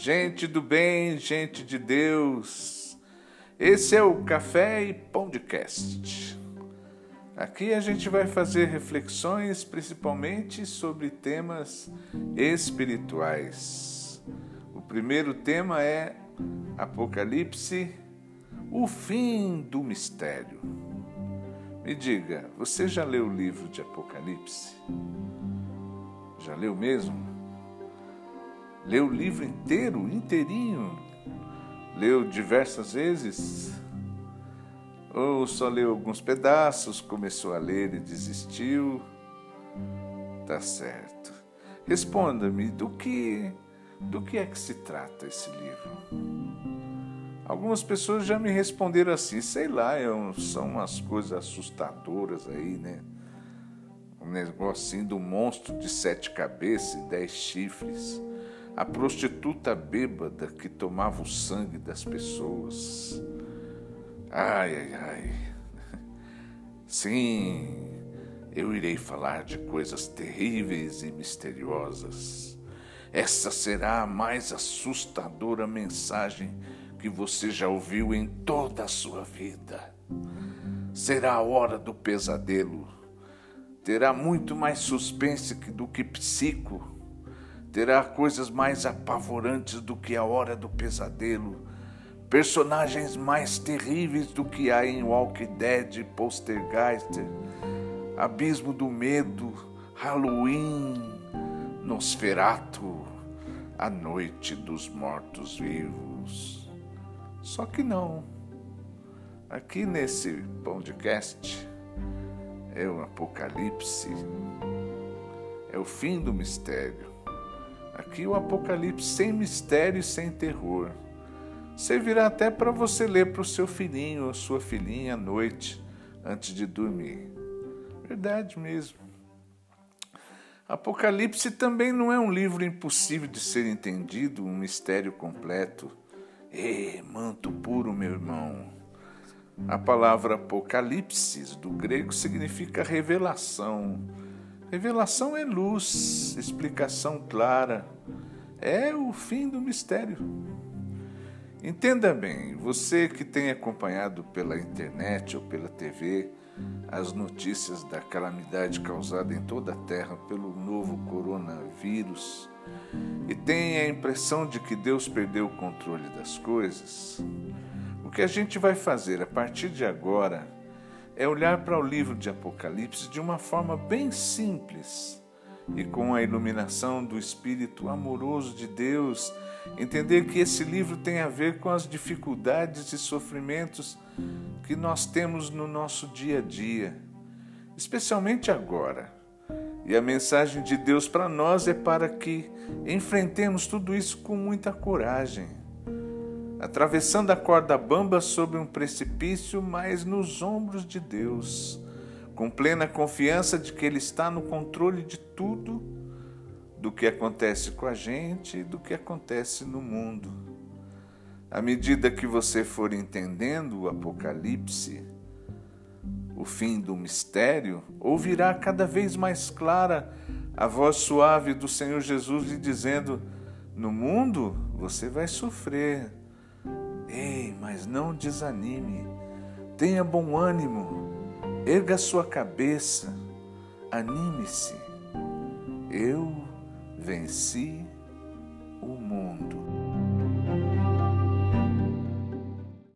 Gente do bem, gente de Deus, esse é o Café e Podcast. Aqui a gente vai fazer reflexões principalmente sobre temas espirituais. O primeiro tema é Apocalipse, o fim do mistério. Me diga, você já leu o livro de Apocalipse? Já leu mesmo? Leu o livro inteiro, inteirinho? Leu diversas vezes? Ou só leu alguns pedaços, começou a ler e desistiu? Tá certo. Responda-me, do que do que é que se trata esse livro? Algumas pessoas já me responderam assim, sei lá, é são umas coisas assustadoras aí, né? Um negocinho do monstro de sete cabeças e dez chifres a prostituta bêbada que tomava o sangue das pessoas. Ai, ai, ai. Sim, eu irei falar de coisas terríveis e misteriosas. Essa será a mais assustadora mensagem que você já ouviu em toda a sua vida. Será a hora do pesadelo. Terá muito mais suspense do que psico terá coisas mais apavorantes do que a hora do pesadelo, personagens mais terríveis do que há em Walking Dead, Poltergeist, Abismo do Medo, Halloween, Nosferato, A Noite dos Mortos-Vivos. Só que não. Aqui nesse podcast é o Apocalipse, é o fim do mistério Aqui o Apocalipse sem mistério e sem terror. Servirá até para você ler para o seu filhinho ou sua filhinha à noite, antes de dormir. Verdade mesmo. Apocalipse também não é um livro impossível de ser entendido, um mistério completo. Ê, manto puro, meu irmão. A palavra Apocalipse do grego significa revelação Revelação é luz, explicação clara, é o fim do mistério. Entenda bem, você que tem acompanhado pela internet ou pela TV as notícias da calamidade causada em toda a Terra pelo novo coronavírus e tem a impressão de que Deus perdeu o controle das coisas, o que a gente vai fazer a partir de agora é olhar para o livro de Apocalipse de uma forma bem simples e com a iluminação do Espírito amoroso de Deus, entender que esse livro tem a ver com as dificuldades e sofrimentos que nós temos no nosso dia a dia, especialmente agora. E a mensagem de Deus para nós é para que enfrentemos tudo isso com muita coragem atravessando a corda bamba sobre um precipício, mas nos ombros de Deus, com plena confiança de que Ele está no controle de tudo, do que acontece com a gente e do que acontece no mundo. À medida que você for entendendo o Apocalipse, o fim do mistério, ouvirá cada vez mais clara a voz suave do Senhor Jesus lhe dizendo: No mundo você vai sofrer, Ei, mas não desanime. Tenha bom ânimo. Erga sua cabeça. Anime-se. Eu venci o mundo.